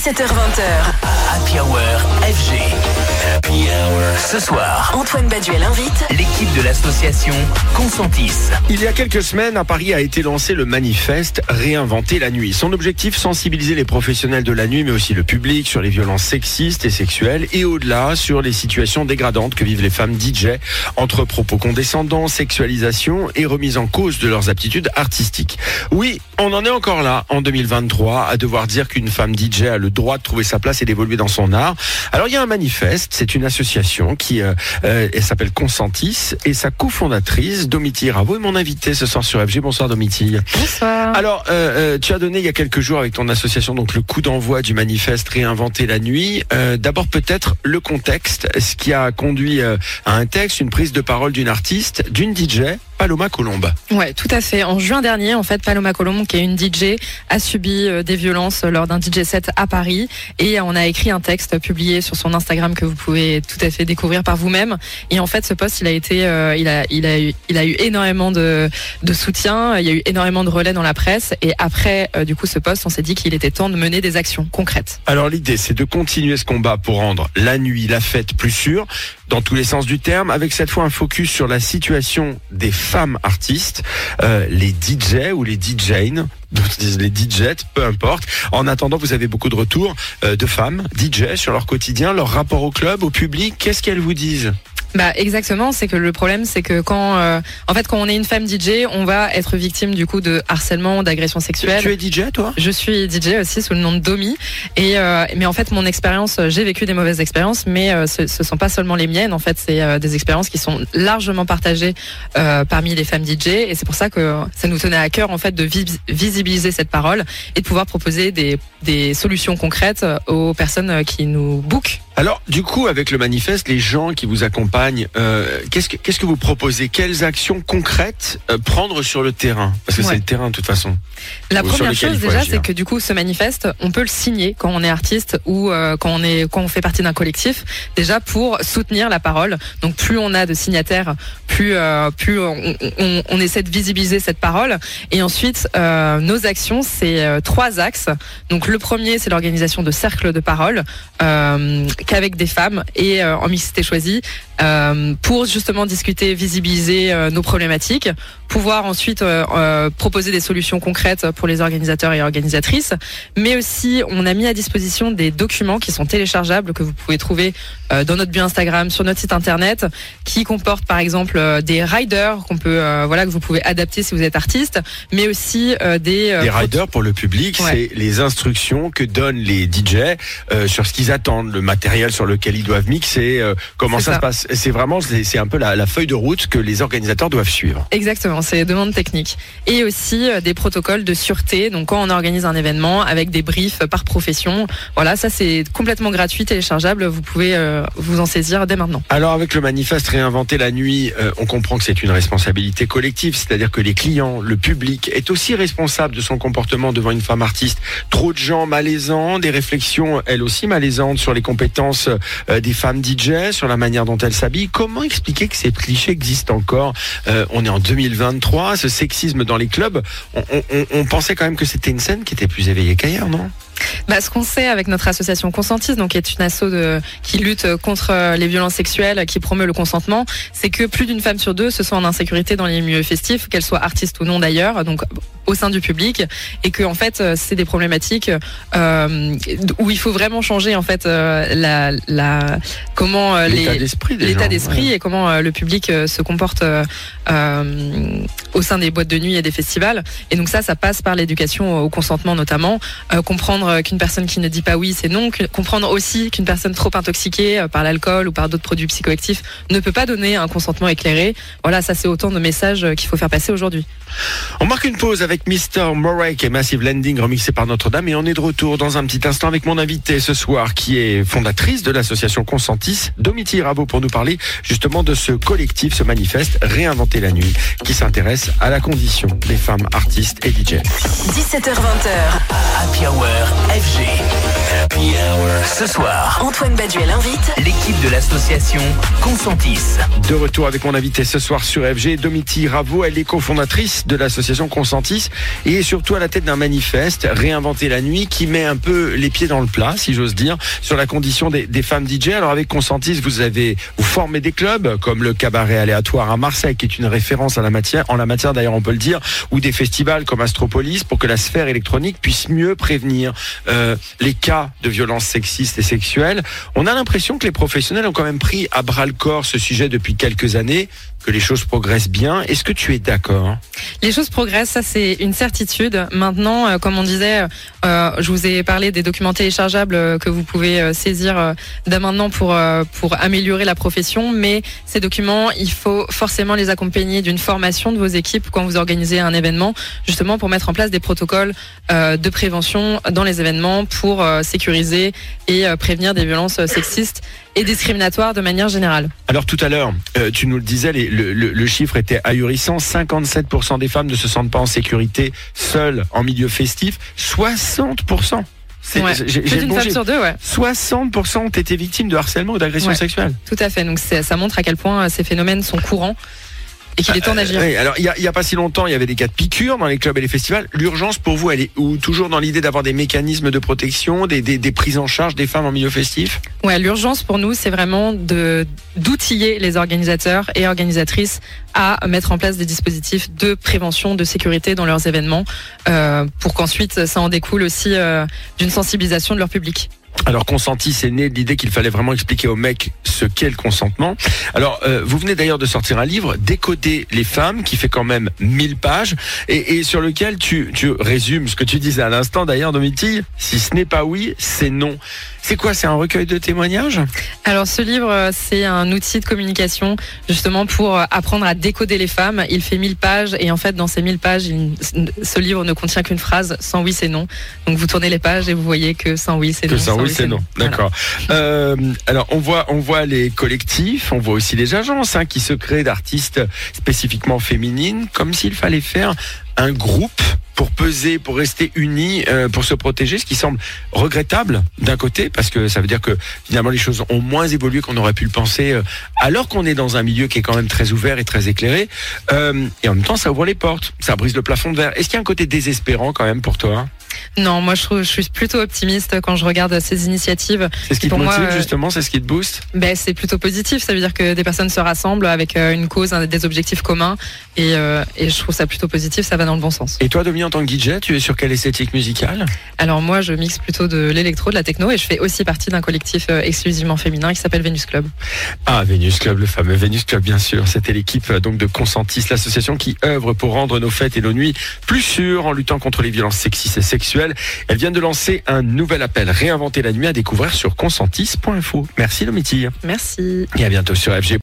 17h20h. Happy Hour FG. Happy Hour. Ce soir, Antoine Baduel invite l'équipe de l'association Consentis. Il y a quelques semaines, à Paris a été lancé le manifeste Réinventer la nuit. Son objectif, sensibiliser les professionnels de la nuit, mais aussi le public sur les violences sexistes et sexuelles et au-delà sur les situations dégradantes que vivent les femmes DJ entre propos condescendants, sexualisation et remise en cause de leurs aptitudes artistiques. Oui, on en est encore là en 2023 à devoir dire qu'une femme DJ a le droit de trouver sa place et d'évoluer dans son art. Alors il y a un manifeste, c'est une association qui euh, euh, elle s'appelle Consentis et sa cofondatrice Domitille Ravo est mon invitée ce soir sur FG. Bonsoir Domitille. Bonsoir. Alors, euh, tu as donné il y a quelques jours avec ton association donc le coup d'envoi du manifeste Réinventer la nuit. Euh, D'abord peut-être le contexte, ce qui a conduit à un texte, une prise de parole d'une artiste, d'une DJ, Paloma Colombe. Ouais, tout à fait. En juin dernier, en fait, Paloma Colombo, qui est une DJ, a subi euh, des violences lors d'un DJ set à Paris et on a écrit un texte publié sur son Instagram que vous pouvez tout à fait découvrir par vous-même. Et en fait, ce post, il a été, euh, il a, il a eu, il a eu énormément de, de soutien. Il y a eu énormément de relais dans la presse. Et après, euh, du coup, ce post, on s'est dit qu'il était temps de mener des actions concrètes. Alors l'idée, c'est de continuer ce combat pour rendre la nuit, la fête plus sûre, dans tous les sens du terme, avec cette fois un focus sur la situation des femmes artistes, euh, les DJ ou les DJs, les DJs, peu importe. En attendant, vous avez beaucoup de retours euh, de femmes DJ sur leur quotidien, leur rapport au club, au public. Qu'est-ce qu'elles vous disent? Bah exactement, c'est que le problème c'est que quand euh, en fait quand on est une femme DJ, on va être victime du coup de harcèlement, d'agression sexuelle. Tu es DJ, toi? Je suis DJ aussi sous le nom de Domi et euh, mais en fait mon expérience, euh, j'ai vécu des mauvaises expériences, mais euh, ce, ce sont pas seulement les miennes. En fait, c'est euh, des expériences qui sont largement partagées euh, parmi les femmes DJ et c'est pour ça que ça nous tenait à cœur en fait de vis- visibiliser cette parole et de pouvoir proposer des, des solutions concrètes aux personnes qui nous bookent. Alors, du coup, avec le manifeste, les gens qui vous accompagnent, euh, qu'est-ce que qu'est-ce que vous proposez? Quelles actions concrètes euh, prendre sur le terrain? Parce que Ouais. c'est le terrain, de toute façon. La première chose déjà, c'est que du coup, ce manifeste, on peut le signer quand on est artiste ou euh, quand on est quand on fait partie d'un collectif. Déjà pour soutenir la parole. Donc plus on a de signataires, plus plus on, on- on essaie de visibiliser cette parole. Et ensuite, nos actions, c'est trois axes. Donc le premier, c'est l'organisation de cercles de parole qu'avec des femmes et euh, en mixité choisie euh, pour justement discuter, visibiliser euh, nos problématiques, pouvoir ensuite proposer des solutions concrètes pour les organisateurs et organisatrices, mais aussi on a mis à disposition des documents qui sont téléchargeables que vous pouvez trouver dans notre bio Instagram, sur notre site internet, qui comportent par exemple des riders qu'on peut voilà que vous pouvez adapter si vous êtes artiste, mais aussi des Les riders pour le public, Ouais. c'est les instructions que donnent les DJ sur ce qu'ils attendent, le matériel sur lequel ils doivent mixer, euh, comment ça, ça. se passe? C'est vraiment, c'est un peu la, la feuille de route que les organisateurs doivent suivre. Exactement, c'est des demandes techniques. Et aussi euh, des protocoles de sûreté. Donc quand on organise un événement avec des briefs par profession, voilà, ça c'est complètement gratuit, téléchargeable. Vous pouvez euh, vous en saisir dès maintenant. Alors avec le manifeste Réinventer la nuit, on comprend que c'est une responsabilité collective, c'est-à-dire que les clients, le public est aussi responsable de son comportement devant une femme artiste. Trop de gens malaisants, des réflexions elles aussi malaisantes sur les compétences euh, des femmes DJ, sur la manière dont elles s'habillent. Comment expliquer que ces clichés existent encore Euh, On est en 2023, ce sexisme dans les clubs, on, on- pensait quand même que c'était une scène qui était plus éveillée qu'ailleurs, non? Bah, ce qu'on sait avec notre association Consentis, donc qui est une asso de, qui lutte contre euh, les violences sexuelles, qui promeut le consentement, c'est que plus d'une femme sur deux se sent en insécurité dans les milieux festifs, qu'elle soit artiste ou non d'ailleurs, donc au sein du public, et que en fait euh, c'est des problématiques euh, où il faut vraiment changer en fait euh, la, la comment euh, L'état d'esprit des l'état gens, d'esprit ouais. et comment le public se comporte au sein des boîtes de nuit et des festivals. Et donc ça, ça passe par l'éducation au consentement notamment, euh, comprendre euh, qu'une personne qui ne dit pas oui, c'est non, comprendre aussi qu'une personne trop intoxiquée euh, par l'alcool ou par d'autres produits psychoactifs ne peut pas donner un consentement éclairé. Voilà, ça c'est autant de messages euh, qu'il faut faire passer aujourd'hui. On marque une pause avec Mr. Murray et Massive Landing remixé par Notre-Dame et on est de retour dans un petit instant avec mon invité ce soir qui est fondatrice de l'association Consentis, Domitille Rabot pour nous parler justement de ce collectif, ce manifeste Réinventer la nuit qui s'intéresse à la condition des femmes artistes et DJ. 17h20h. Happy Hour FG. Happy Hour. Ce soir, Antoine Baduel invite l'équipe de l'association Consentis. De retour avec mon invité ce soir sur FG, Domiti Ravo, elle est cofondatrice de l'association Consentis et surtout à la tête d'un manifeste, Réinventer la nuit, qui met un peu les pieds dans le plat, si j'ose dire, sur la condition des, des femmes DJ. Alors avec Consentis, vous avez vous formez des clubs comme le Cabaret Aléatoire à Marseille, qui est une référence à la matière, en la matière d'ailleurs on peut le dire, ou des festivals comme Astropolis pour que la sphère électronique puisse mieux prévenir euh, les cas de violences sexistes et sexuelles. On a l'impression que les professionnels ont quand même pris à bras le corps ce sujet depuis quelques années, que les choses progressent bien. Est-ce que tu es d'accord? Les choses progressent, ça c'est une certitude. Maintenant, euh, comme on disait, euh, je vous ai parlé des documents téléchargeables euh, que vous pouvez saisir dès maintenant pour pour améliorer la profession, mais ces documents, il faut forcément les accompagner d'une formation de vos équipes quand vous organisez un événement, justement pour mettre en place des protocoles de prévention dans les événements pour sécuriser et prévenir des violences sexistes et discriminatoires de manière générale. Alors tout à l'heure, tu nous le disais, les- le, le- le chiffre était ahurissant. 57% des femmes ne se sentent pas en sécurité seules en milieu festif. 60%. C'est- Ouais. bon femme sur deux, ouais. 60% ont été victimes de harcèlement ou d'agression Ouais. sexuelle. Tout à fait. Donc ça montre à quel point euh, ces phénomènes sont courants et qu'il est temps d'agir. Oui, alors il y a, pas si longtemps, il y avait des cas de piqûres dans les clubs et les festivals. L'urgence pour vous, elle est où? Toujours dans l'idée d'avoir des mécanismes de protection, des, des, des prises en charge des femmes en milieu festif? Ouais, l'urgence pour nous, c'est vraiment d'outiller les organisateurs et organisatrices à mettre en place des dispositifs de prévention, de sécurité dans leurs événements, euh, pour qu'ensuite ça en découle aussi euh, d'une sensibilisation de leur public. Alors consenti, c'est né de l'idée qu'il fallait vraiment expliquer aux mecs ce qu'est le consentement. Alors euh, vous venez d'ailleurs de sortir un livre, Décoder les femmes, qui fait quand même 1000 pages, et, sur lequel tu, tu résumes ce que tu disais à l'instant d'ailleurs, Domitille, si ce n'est pas oui, c'est non. C'est quoi C'est un recueil de témoignages? Alors ce livre, euh, c'est un outil de communication justement pour euh, apprendre à décoder les femmes. Il fait 1000 pages et en fait dans ces 1000 pages, il- ce livre ne contient qu'une phrase, sans oui c'est non. Donc vous tournez les pages et vous voyez que sans oui c'est Que non. ça, sans oui, c'est non. D'accord. Euh, alors, on voit, on voit les collectifs, on voit aussi les agences hein, qui se créent d'artistes spécifiquement féminines, comme s'il fallait faire un groupe pour peser, pour rester unis, euh, pour se protéger, ce qui semble regrettable d'un côté, parce que ça veut dire que finalement les choses ont moins évolué qu'on aurait pu le penser, euh, alors qu'on est dans un milieu qui est quand même très ouvert et très éclairé. Euh, et en même temps, ça ouvre les portes, ça brise le plafond de verre. Est-ce qu'il y a un côté désespérant quand même pour toi? Non, moi je, trouve, je suis plutôt optimiste quand je regarde ces initiatives. C'est ce qui te Pour motive euh, justement, c'est ce qui te booste Ben, c'est plutôt positif. Ça veut dire que des personnes se rassemblent avec euh, une cause, des objectifs communs. Et, euh, et je trouve ça plutôt positif. Ça va dans le bon sens. Et toi, Domi, en tant que DJ, tu es sur quelle esthétique musicale? Alors moi, je mixe plutôt de l'électro, de la techno. Et je fais aussi partie d'un collectif exclusivement féminin qui s'appelle Venus Club. Ah, Vénus Club, le fameux Vénus Club, bien sûr. C'était l'équipe donc de Consentis, l'association qui œuvre pour rendre nos fêtes et nos nuits plus sûres en luttant contre les violences sexistes et sexuelles. Elle vient de lancer un nouvel appel, Réinventer la nuit, à découvrir sur consentis.info. Merci, Domitille. Merci. Et à bientôt sur FG.